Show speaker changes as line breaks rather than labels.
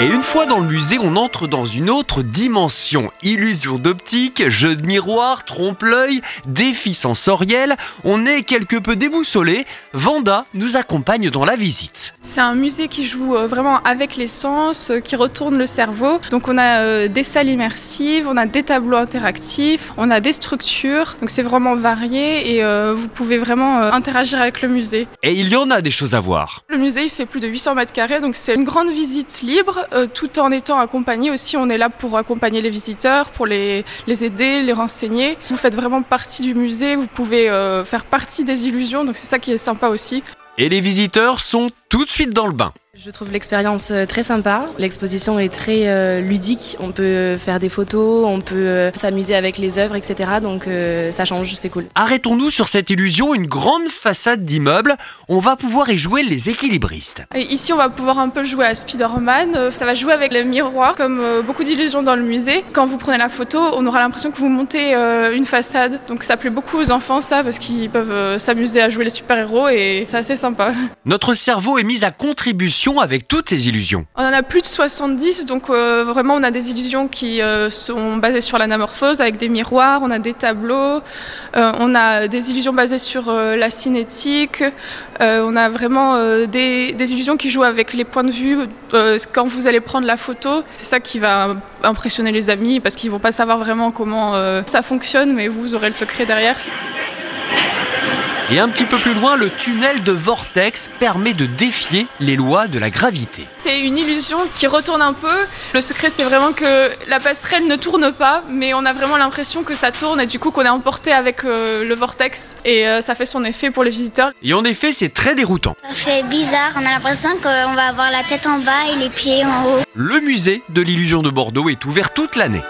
Et une fois dans le musée, on entre dans une autre dimension. Illusion d'optique, jeu de miroir, trompe-l'œil, défi sensoriel. On est quelque peu déboussolé. Vanda nous accompagne dans la visite.
C'est un musée qui joue euh, vraiment avec les sens, euh, qui retourne le cerveau. Donc on a euh, des salles immersives, on a des tableaux interactifs, on a des structures. Donc c'est vraiment varié et vous pouvez vraiment interagir avec le musée.
Et il y en a des choses à voir.
Le musée il fait plus de 800 mètres carrés, donc c'est une grande visite libre euh, tout en étant accompagné aussi. On est là pour accompagner les visiteurs, pour les, les aider, les renseigner. Vous faites vraiment partie du musée, vous pouvez euh, faire partie des illusions, donc c'est ça qui est sympa aussi.
Et les visiteurs sont tout de suite dans le bain.
Je trouve l'expérience euh, très sympa. L'exposition est très euh, ludique. On peut faire des photos, on peut euh, s'amuser avec les œuvres, etc. Donc ça change, c'est cool.
Arrêtons-nous sur cette illusion, une grande façade d'immeuble. On va pouvoir y jouer les équilibristes.
Et ici, on va pouvoir un peu jouer à Spider-Man. Ça va jouer avec le miroir, comme beaucoup d'illusions dans le musée. Quand vous prenez la photo, on aura l'impression que vous montez une façade. Donc ça plaît beaucoup aux enfants, ça, parce qu'ils peuvent s'amuser à jouer les super-héros et c'est assez sympa.
Notre cerveau est mis à contribution avec toutes ces illusions
On en a plus de 70, donc euh, vraiment on a des illusions qui euh, sont basées sur l'anamorphose avec des miroirs, on a des tableaux, euh, on a des illusions basées sur la cinétique, on a vraiment des, des, illusions qui jouent avec les points de vue. quand vous allez prendre la photo, c'est ça qui va impressionner les amis parce qu'ils vont pas savoir vraiment comment ça fonctionne, mais vous aurez le secret derrière.
Et un petit peu plus loin, le tunnel de vortex permet de défier les lois de la gravité.
C'est une illusion qui retourne un peu. Le secret, c'est vraiment que la passerelle ne tourne pas, mais on a vraiment l'impression que ça tourne et du coup qu'on est emporté avec euh, le vortex et euh, ça fait son effet pour les visiteurs.
Et en effet, c'est très déroutant.
Ça fait bizarre, on a l'impression qu'on va avoir la tête en bas et les pieds en haut.
Le musée de l'illusion de Bordeaux est ouvert toute l'année.